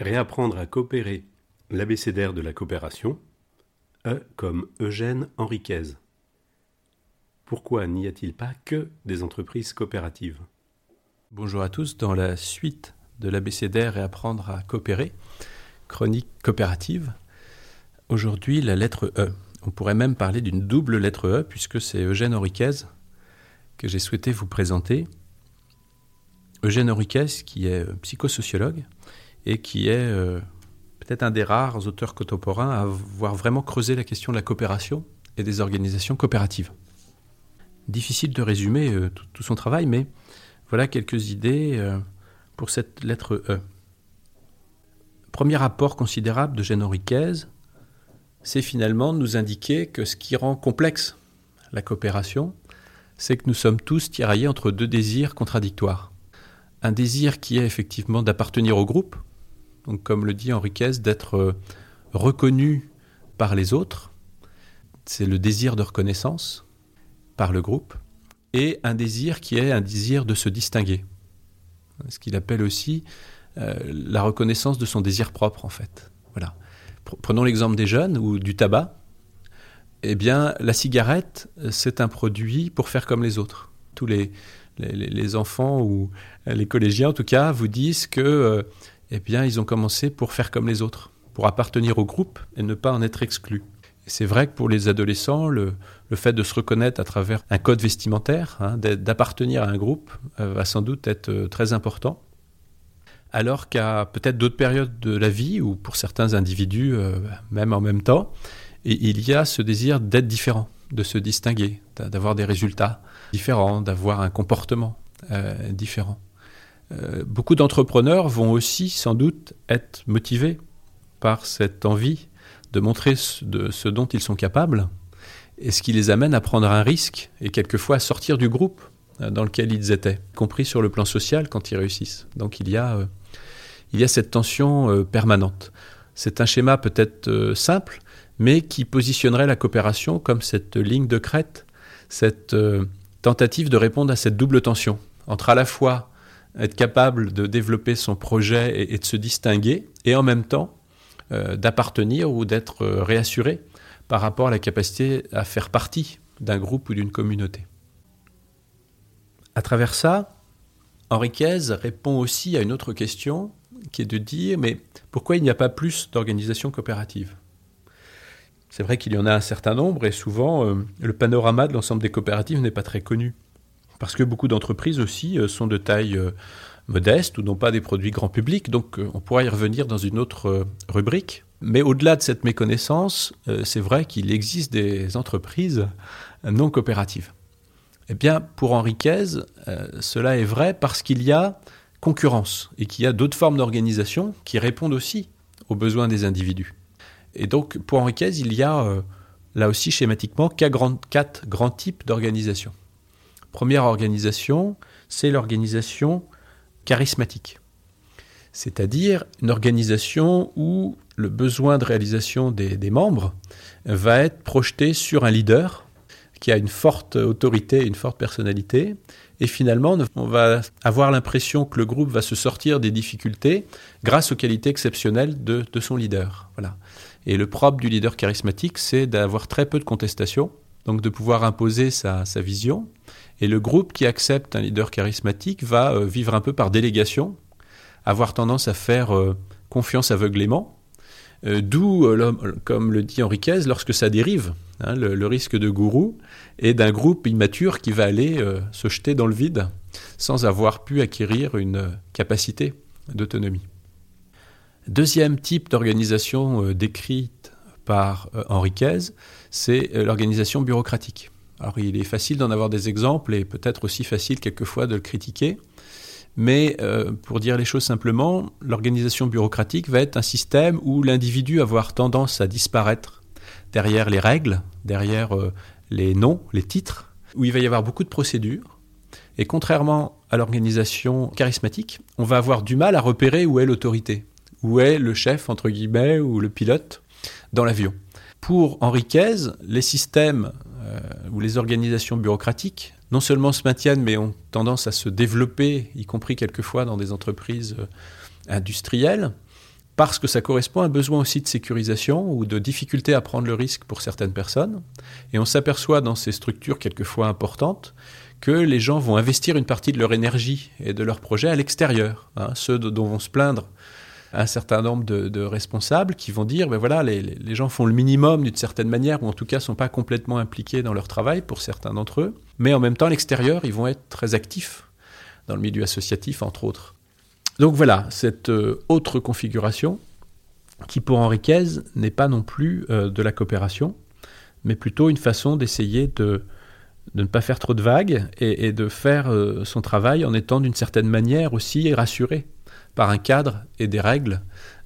Réapprendre à coopérer l'abécédaire de la coopération. E comme Eugène Henriquez. Pourquoi n'y a-t-il pas que des entreprises coopératives? Bonjour à tous, dans la suite de l'abécédaire Réapprendre à coopérer, chronique coopérative, aujourd'hui la lettre E. On pourrait même parler d'une double lettre E, puisque c'est Eugène Henriquez que j'ai souhaité vous présenter. Eugène Henriquez, qui est psychosociologue, et qui est euh, peut-être un des rares auteurs contemporains à avoir vraiment creusé la question de la coopération et des organisations coopératives. Difficile de résumer euh, tout, son travail, mais voilà quelques idées euh, pour cette lettre E. Premier apport considérable de Eugène Henriquez, c'est finalement de nous indiquer que ce qui rend complexe la coopération, c'est que nous sommes tous tiraillés entre deux désirs contradictoires. Un désir qui est effectivement d'appartenir au groupe, donc comme le dit Henriquez, d'être euh, reconnu par les autres, c'est le désir de reconnaissance par le groupe, et un désir qui est un désir de se distinguer, ce qu'il appelle aussi euh, la reconnaissance de son désir propre en fait. Voilà. Prenons l'exemple des jeunes ou du tabac. Eh bien, la cigarette, c'est un produit pour faire comme les autres. Tous les, les, enfants ou les collégiens, en tout cas, vous disent que euh, eh bien, ils ont commencé pour faire comme les autres, pour appartenir au groupe et ne pas en être exclus. C'est vrai que pour les adolescents, le, fait de se reconnaître à travers un code vestimentaire, hein, d'appartenir à un groupe, euh, va sans doute être euh, très important. Alors qu'à peut-être d'autres périodes de la vie, ou pour certains individus, euh, même en même temps, il y a ce désir d'être différent, de se distinguer, d'avoir des résultats différents, d'avoir un comportement différent. Euh, beaucoup d'entrepreneurs vont aussi sans doute être motivés par cette envie de montrer de ce dont ils sont capables et ce qui les amène à prendre un risque et quelquefois à sortir du groupe euh, dans lequel ils étaient, y compris sur le plan social quand ils réussissent. Donc il y a, euh, il y a cette tension permanente. C'est un schéma peut-être simple, mais qui positionnerait la coopération comme cette ligne de crête, cette tentative de répondre à cette double tension entre à la fois être capable de développer son projet et, de se distinguer, et en même temps euh, d'appartenir ou d'être euh, réassuré par rapport à la capacité à faire partie d'un groupe ou d'une communauté. À travers ça, Henriquez répond aussi à une autre question qui est de dire mais pourquoi il n'y a pas plus d'organisations coopératives? C'est vrai qu'il y en a un certain nombre et souvent euh, le panorama de l'ensemble des coopératives n'est pas très connu. Parce que beaucoup d'entreprises aussi euh, sont de taille euh, modeste ou n'ont pas des produits grand public, donc euh, on pourra y revenir dans une autre rubrique. Mais au-delà de cette méconnaissance, c'est vrai qu'il existe des entreprises non coopératives. Eh bien, pour Henriquez, cela est vrai parce qu'il y a concurrence et qu'il y a d'autres formes d'organisation qui répondent aussi aux besoins des individus. Et donc, pour Henriquez, il y a là aussi schématiquement quatre grands types d'organisations. Première organisation, c'est l'organisation charismatique. C'est-à-dire une organisation où le besoin de réalisation des, membres va être projeté sur un leader qui a une forte autorité, une forte personnalité, et finalement on va avoir l'impression que le groupe va se sortir des difficultés grâce aux qualités exceptionnelles de, son leader. Voilà. Et le propre du leader charismatique, c'est d'avoir très peu de contestation, donc de pouvoir imposer sa vision, et le groupe qui accepte un leader charismatique va euh, vivre un peu par délégation, avoir tendance à faire euh, confiance aveuglément, euh, d'où, comme le dit Henriquez, lorsque ça dérive, hein, le, risque de gourou, et d'un groupe immature qui va aller se jeter dans le vide sans avoir pu acquérir une capacité d'autonomie. Deuxième type d'organisation décrite par Henriquez, c'est l'organisation bureaucratique. Alors il est facile d'en avoir des exemples et peut-être aussi facile quelquefois de le critiquer, Mais euh, pour dire les choses simplement, l'organisation bureaucratique va être un système où l'individu va avoir tendance à disparaître derrière les règles, derrière euh, les noms, les titres, où il va y avoir beaucoup de procédures. Et contrairement à l'organisation charismatique, on va avoir du mal à repérer où est l'autorité, où est le chef, entre guillemets, ou le pilote dans l'avion. Pour Henriquez, les systèmes euh, ou les organisations bureaucratiques non seulement se maintiennent, mais ont tendance à se développer, y compris quelquefois dans des entreprises euh, industrielles, parce que ça correspond à un besoin aussi de sécurisation ou de difficulté à prendre le risque pour certaines personnes. Et on s'aperçoit dans ces structures quelquefois importantes que les gens vont investir une partie de leur énergie et de leur projet à l'extérieur. Hein, ceux dont vont se plaindre un certain nombre de, responsables qui vont dire, ben voilà, les, gens font le minimum d'une certaine manière, ou en tout cas sont pas complètement impliqués dans leur travail pour certains d'entre eux, mais en même temps, à l'extérieur, ils vont être très actifs dans le milieu associatif, entre autres. Donc voilà, cette euh, autre configuration, qui pour Henriquez n'est pas non plus euh, de la coopération, mais plutôt une façon d'essayer de, ne pas faire trop de vagues et, de faire euh, son travail en étant d'une certaine manière aussi rassuré par un cadre et des règles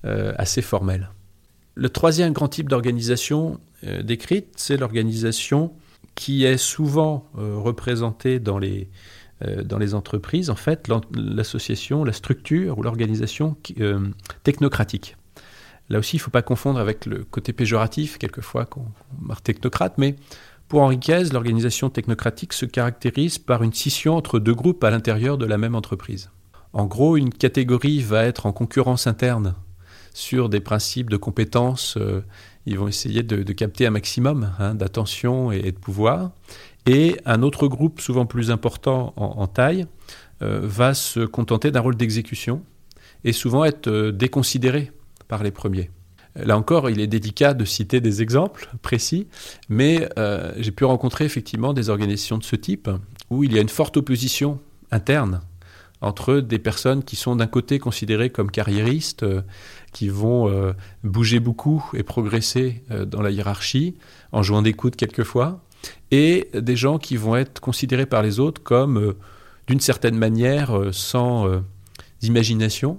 euh, assez formelles. Le troisième grand type d'organisation euh, décrite, c'est l'organisation qui est souvent euh, représentée dans les, entreprises, en fait, l'association, la structure ou l'organisation technocratique. Là aussi, il ne faut pas confondre avec le côté péjoratif, quelquefois, qu'on marque technocrate, mais pour Henriquez, l'organisation technocratique se caractérise par une scission entre deux groupes à l'intérieur de la même entreprise. En gros, une catégorie va être en concurrence interne sur des principes de compétences. Euh, ils vont essayer de, capter un maximum hein, d'attention et, de pouvoir. Et un autre groupe, souvent plus important en, taille, euh, va se contenter d'un rôle d'exécution et souvent être euh, déconsidéré par les premiers. Là encore, il est délicat de citer des exemples précis, mais j'ai pu rencontrer effectivement des organisations de ce type où il y a une forte opposition interne entre des personnes qui sont d'un côté considérées comme carriéristes, euh, qui vont euh, bouger beaucoup et progresser euh, dans la hiérarchie, en jouant des coudes quelquefois, et des gens qui vont être considérés par les autres comme, d'une certaine manière, sans imagination,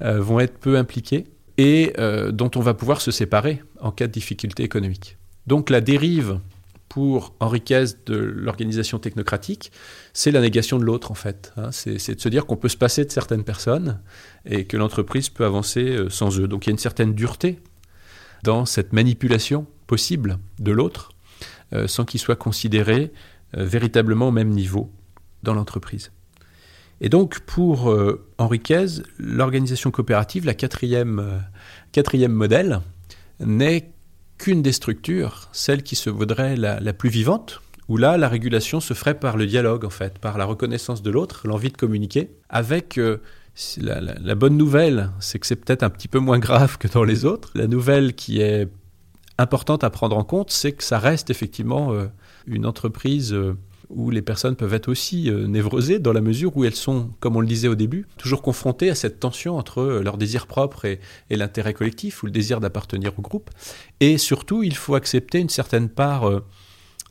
vont être peu impliqués, et dont on va pouvoir se séparer en cas de difficulté économique. Donc la dérive pour Henriquez de l'organisation technocratique, c'est la négation de l'autre en fait. Hein. c'est de se dire qu'on peut se passer de certaines personnes et que l'entreprise peut avancer euh, sans eux. Donc il y a une certaine dureté dans cette manipulation possible de l'autre euh, sans qu'il soit considéré euh, véritablement au même niveau dans l'entreprise. Et donc pour Henriquez, l'organisation coopérative, la quatrième, quatrième modèle, n'est qu'une des structures, celle qui se vaudrait la, plus vivante, où là, la régulation se ferait par le dialogue, en fait, par la reconnaissance de l'autre, l'envie de communiquer, avec euh, la, bonne nouvelle, c'est que c'est peut-être un petit peu moins grave que dans les autres. La nouvelle qui est importante à prendre en compte, c'est que ça reste effectivement euh, une entreprise euh, où les personnes peuvent être aussi euh, névrosées dans la mesure où elles sont, comme on le disait au début, toujours confrontées à cette tension entre euh, leur désir propre et, l'intérêt collectif ou le désir d'appartenir au groupe. Et surtout, il faut accepter une certaine part euh,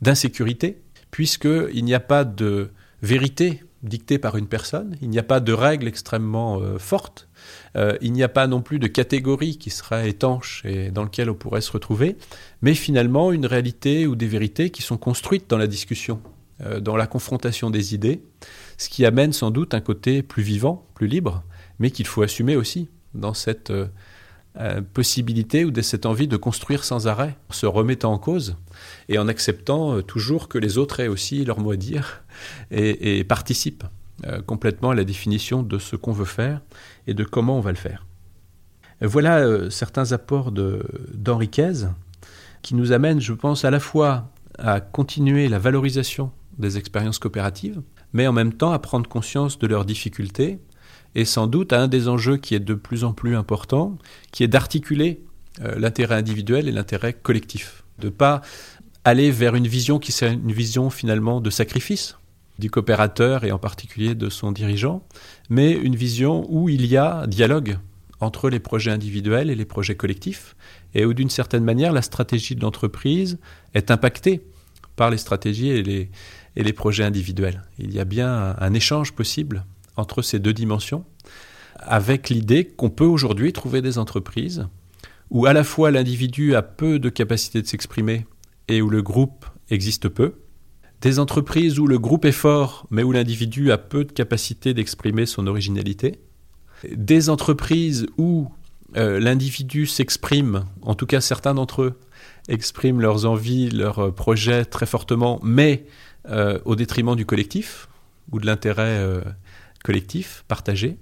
d'insécurité, puisqu'il n'y a pas de vérité dictée par une personne, il n'y a pas de règles extrêmement fortes, il n'y a pas non plus de catégorie qui serait étanche et dans lequel on pourrait se retrouver, mais finalement une réalité ou des vérités qui sont construites dans la discussion euh, dans la confrontation des idées, ce qui amène sans doute un côté plus vivant, plus libre, mais qu'il faut assumer aussi dans cette euh, euh, possibilité ou de cette envie de construire sans arrêt, en se remettant en cause et en acceptant toujours que les autres aient aussi leur mot à dire et, participent complètement à la définition de ce qu'on veut faire et de comment on va le faire. Voilà certains apports d'Henriquez qui nous amènent, je pense, à la fois à continuer la valorisation des expériences coopératives, mais en même temps à prendre conscience de leurs difficultés et sans doute à un des enjeux qui est de plus en plus important, qui est d'articuler euh, l'intérêt individuel et l'intérêt collectif. De ne pas aller vers une vision qui serait une vision finalement de sacrifice du coopérateur et en particulier de son dirigeant, mais une vision où il y a dialogue entre les projets individuels et les projets collectifs, et où d'une certaine manière la stratégie de l'entreprise est impactée par les stratégies et les, et les projets individuels. Il y a bien un, échange possible entre ces deux dimensions, avec l'idée qu'on peut aujourd'hui trouver des entreprises où à la fois l'individu a peu de capacité de s'exprimer et où le groupe existe peu, des entreprises où le groupe est fort mais où l'individu a peu de capacité d'exprimer son originalité, des entreprises où euh, l'individu s'exprime, en tout cas certains d'entre eux expriment leurs envies, leurs projets très fortement, mais euh, au détriment du collectif ou de l'intérêt euh, collectif partagé.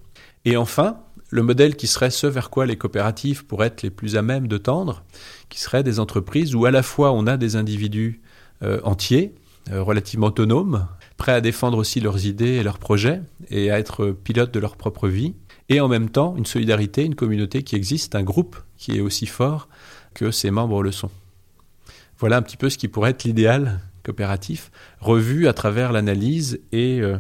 Et enfin, le modèle qui serait ce vers quoi les coopératives pourraient être les plus à même de tendre, qui serait des entreprises où à la fois on a des individus entiers, relativement autonomes, prêts à défendre aussi leurs idées et leurs projets et à être pilotes de leur propre vie, et en même temps une solidarité, une communauté qui existe, un groupe qui est aussi fort que ses membres le sont. Voilà un petit peu ce qui pourrait être l'idéal coopératif, revu à travers l'analyse et euh,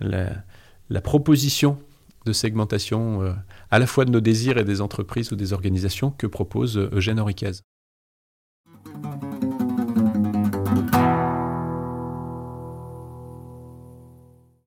la, proposition de segmentation euh, à la fois de nos désirs et des entreprises ou des organisations que propose Eugène Henriquez.